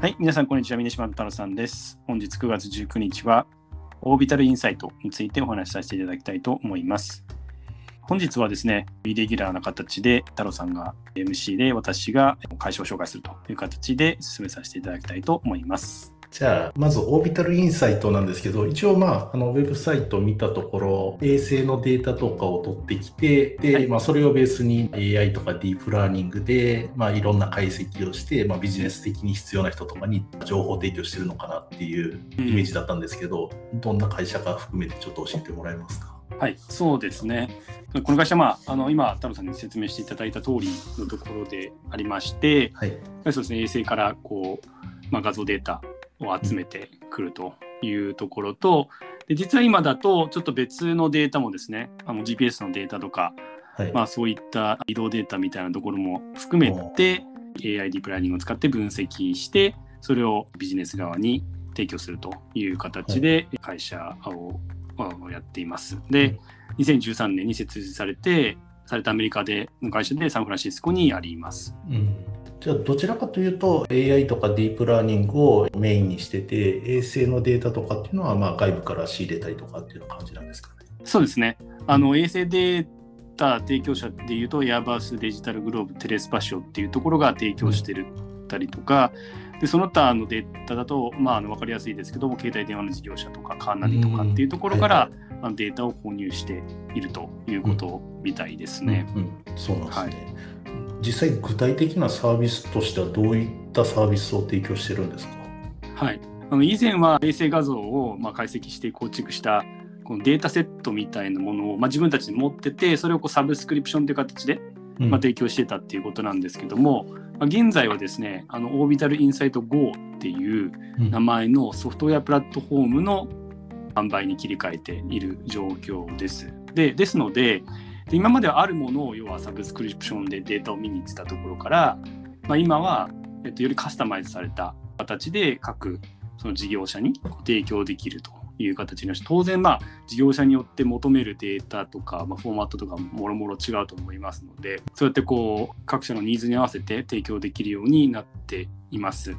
はい、皆さん、こんにちは。峰島太郎さんです。本日9月19日は、オービタルインサイトについてお話しさせていただきたいと思います。本日はですね、イレギュラーな形で、太郎さんが MC で、私が会社を紹介するという形で進めさせていただきたいと思います。じゃあ、まずオービタルインサイトなんですけど、一応まあ、あの、ウェブサイトを見たところ、衛星のデータとかを取ってきて、で、はいまあ、それをベースに AI とかディープラーニングで、まあ、いろんな解析をして、まあ、ビジネス的に必要な人とかに情報提供してるのかなっていうイメージだったんですけど、どんな会社か含めてちょっと教えてもらえますか？はい、そうですね。この会社は、まあ、あの今、太郎さんに説明していただいた通りのところでありまして、はい。そうですね、衛星からこう、まあ、画像データを集めてくるというところと、で実は今だとちょっと別のデータもですね、あの GPS のデータとか、はい。まあ、そういった移動データみたいなところも含めて AI ディープラーニングを使って分析して、それをビジネス側に提供するという形で会社をまあやっています。で、2013年に設立されて、されたアメリカでの会社でサンフランシスコにあります。うんじゃあどちらかというと AI とかディープラーニングをメインにしてて衛星のデータとかっていうのはまあ外部から仕入れたりとかっていう感じなんですかね？そうですね。あの衛星データ提供者でいうと、エアバースデジタルグローブ、テレスパシオっていうところが提供してるたりとか、でその他のデータだと、まあ、あの分かりやすいですけども、携帯電話の事業者とか、カーナビとかっていうところから、あのデータを購入しているということみたいですね。うんうんそうなんですね、実際具体的なサービスとしてはどういったサービスを提供してるんですか？はい、あの以前は衛星画像をまあ解析して構築したこのデータセットみたいなものを、まあ、自分たちで持ってて、それをこうサブスクリプションという形でうん。まあ、提供してたっていうことなんですけども、まあ、現在はですね、あのオービタルインサイト GO っていううん。名前のソフトウェアプラットフォームの販売に切り替えている状況です。でですので、で今まではあるものを要はサブスクリプションでデータを見に行ってたところから、まあ、今は、えっと、よりカスタマイズされた形で各その事業者に提供できるという形になり当然まあ事業者によって求めるデータとか、まあ、フォーマットとかもろもろ違うと思いますのでそうやってこう各社のニーズに合わせて提供できるようになっています。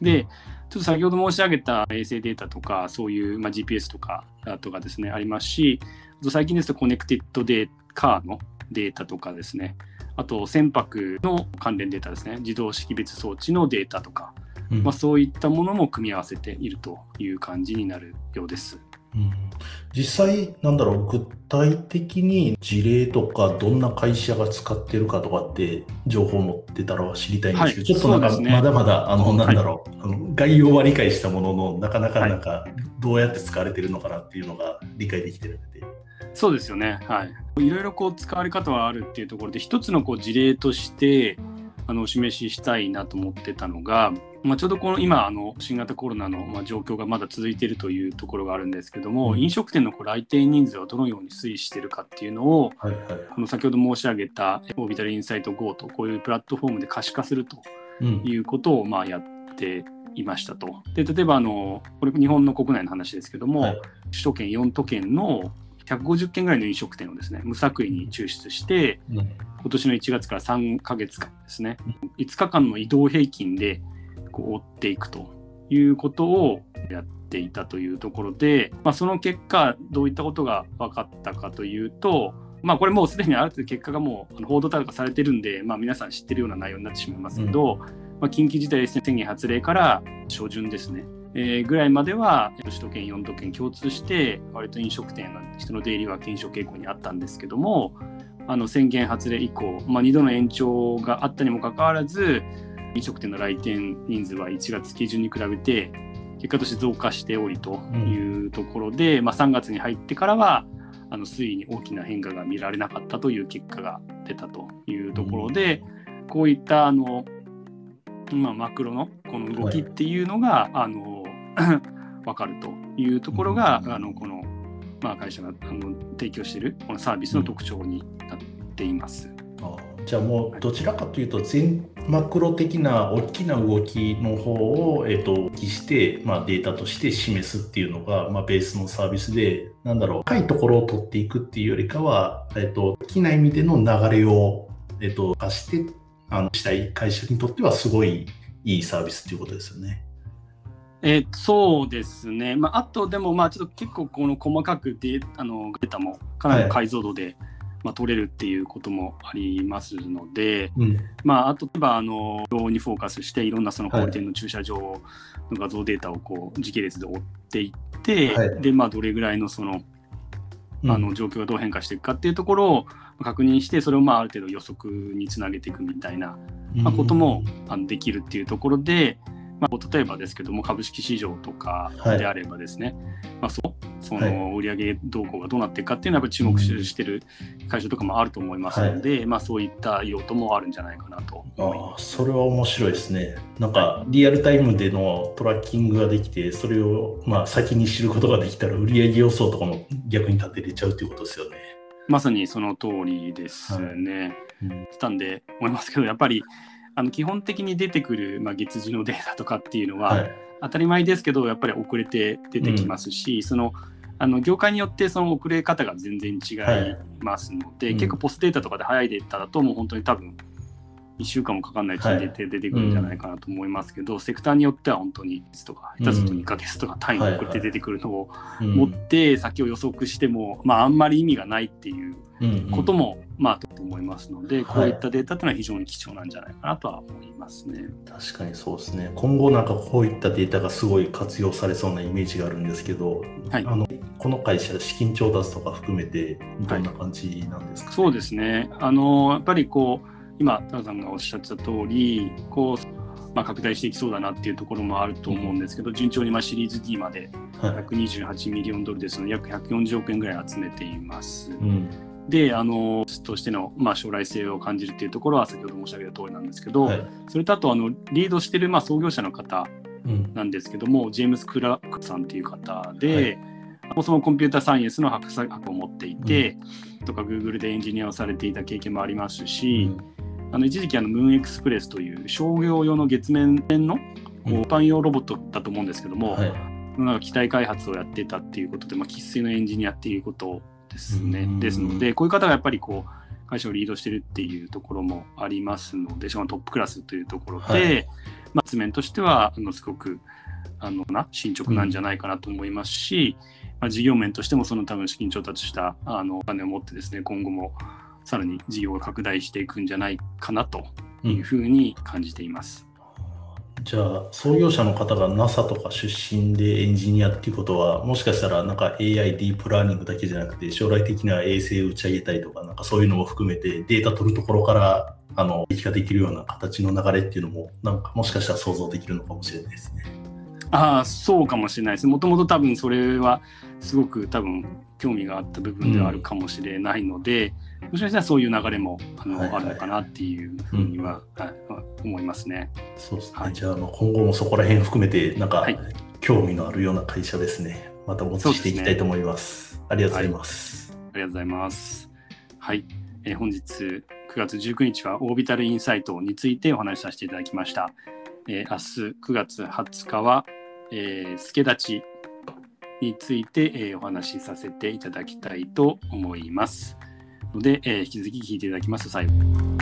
でちょっと先ほど申し上げた衛星データとかそういう、まあ、GPS とかとかですねありますしあと最近ですとコネクテッドデーカーのデータとかですね。あと船舶の関連データですね。自動識別装置のデータとか。うん。まあ、そういったものも組み合わせているという感じになるようです。うん。実際なんだろう具体的に事例とかどんな会社が使ってるかとかって情報を持ってたら知りたいんですけど、はいちょっとなんかまだまだあのはい。なんだろう、あの概要は理解したもののなかなかなんかどうやって使われてるのかなっていうのが理解できてるので。そうですよね。はい。いろいろこう使われ方はあるっていうところで、一つのこう事例としてあのお示ししたいなと思ってたのが、まあ、ちょうどこの今あの新型コロナのまあ状況がまだ続いているというところがあるんですけども、うん飲食店のこう来店人数はどのように推移しているかっていうのを、はいはい。この先ほど申し上げたオービタルインサイト GO とこういうプラットフォームで可視化するとうんいうことをまあやっていましたと。で例えばあのこれ日本の国内の話ですけども、はい首都圏4都県の150件ぐらいの飲食店をですね無作為に抽出してうん。今年の1月から3ヶ月間ですね5日間の移動平均でこう追っていくということをやっていたというところで、まあ、その結果どういったことが分かったかというとまあこれもうすでにある程度結果がもう報道とかされてるんで、まあ、皆さん知ってるような内容になってしまいますけど、まあ、緊急事態宣言発令から初旬ですね、えーぐらいまでは首都圏4都県共通して割と飲食店の人の出入りは減少傾向にあったんですけどもあの宣言発令以降、まあ、2度の延長があったにもかかわらず飲食店の来店人数は1月基準に比べて結果として増加しておりというところで、まあ、3月に入ってからはあの推移に大きな変化が見られなかったという結果が出たというところで、こういったあの、まあ、マクロのこの動きっていうのが、あの分かるというところが、うん。あのこの、まあ、会社があの提供しているこのサービスの特徴になっています。あじゃあもうどちらかというと全マクロ的な大きな動きの方を、えっと記して、まあ、データとして示すっていうのが、まあ、ベースのサービスでなんだろう深いところを取っていくっていうよりかは、えっと大きな意味での流れを、えっと、貸してあのしたい会社にとってはすごいいいサービスっていうことですよね。えー、そうですね、まあ、あとでも、まあ、ちょっと結構この細かくデあのデータもかなりの解像度で、はい、まあ、取れるっていうこともありますので、うん、まあ、あと例えばあのにフォーカスしていろんなその小売店の駐車場の画像データをこう時系列で追っていって、はい、でまあ、どれぐらいのそのあの状況がどう変化していくかっていうところを確認してそれをまあある程度予測につなげていくみたいな、まあ、こともあのできるっていうところで、まあ、例えばですけども株式市場とかであればですね、はい、まあ、そその売上動向がどうなっていくかっていうのはやっぱり注目してる会社とかもあると思いますので、はい、まあ、そういった用途もあるんじゃないかなとあそれは面白いですね。なんかリアルタイムでのトラッキングができてそれをまあ先に知ることができたら売上予想とかも逆に立てれちゃうということですよね。まさにその通りですね。はい。うん、したんで思いますけどやっぱりあの基本的に出てくる、まあ、月次のデータとかっていうのは、はい、当たり前ですけどやっぱり遅れて出てきますし、うん、そのあの業界によってその遅れ方が全然違いますので、はい、結構ポストデータとかで早いデータだともう本当に多分1週間もかかんないうちに出て,、出てくるんじゃないかなと思いますけど、セクターによっては本当にとか下手すると2ヶ月とか単位で遅れて出てくるのを持って先を予測しても、まあ、あんまり意味がないっていうことも、まあ、と思いますので、こういったデータというのは非常に貴重なんじゃないかなとは思いますね。確かにそうですね。今後なんかこういったデータがすごい活用されそうなイメージがあるんですけど、はい、あのこの会社、資金調達とか含めて、どんな感じなんですか、ね？はい、そうですね。あのやっぱりこう今、田さんがおっしゃってた通り、こう、まあ、拡大していきそうだなっていうところもあると思うんですけど、順調にまシリーズ D まで128ミリオンドルですので、約140億円ぐらい集めています。うん。で、あの、としての、まあ、将来性を感じるっていうところは先ほど申し上げた通りなんですけど、はい、それとあと、あの、リードしてる、まあ、創業者の方なんですけども、うん、ジェームス・クラークさんっていう方で、はい、そもそもコンピューターサイエンスの博士学を持っていて、うん、とか、Google でエンジニアをされていた経験もありますし、うんあの一時期あのムーンエクスプレスという商業用の月面の一般用ロボットだと思うんですけども、はい、なんか機体開発をやってたっていうことで、まあ、生粋のエンジニアっていうことですね。ですので、こういう方がやっぱりこう会社をリードしてるっていうところもありますので、しかもトップクラスというところで、はい、まあ、月面としてはあのすごくあのな進捗なんじゃないかなと思いますし、うん、まあ、事業面としてもその多分資金調達したあのお金を持ってですね、今後もさらに事業が拡大していくんじゃないかなというふうに感じています。うん、じゃあ、創業者の方が NASA とか出身でエンジニアっていうことは、もしかしたらなんか AI、ディープラーニングだけじゃなくて、将来的には衛星を打ち上げたりとか、なんかそういうのも含めてデータ取るところからあの激化できるような形の流れっていうのも、なんかもしかしたら想像できるのかもしれないですね。ああ、そうかもしれないです。もともと多分それはすごく多分興味があった部分ではあるかもしれないので、うんもしかしたらそういう流れもあの、はいはい、あるのかなっていうふうには、うん、はい、思いますね。そうですね。はい、じゃあ今後もそこら辺含めてなんか、はい、興味のあるような会社ですね。またお持ちしていきたいと思います。すね、ありがとうございます、はい、ありがとうございます。はい、えー、本日9月19日はオービタルインサイトについてお話しさせていただきました。えー、明日9月20日は、えー、助立ちについて、えー、お話しさせていただきたいと思います。ので、えー、引き続き聞いていただきますと最後。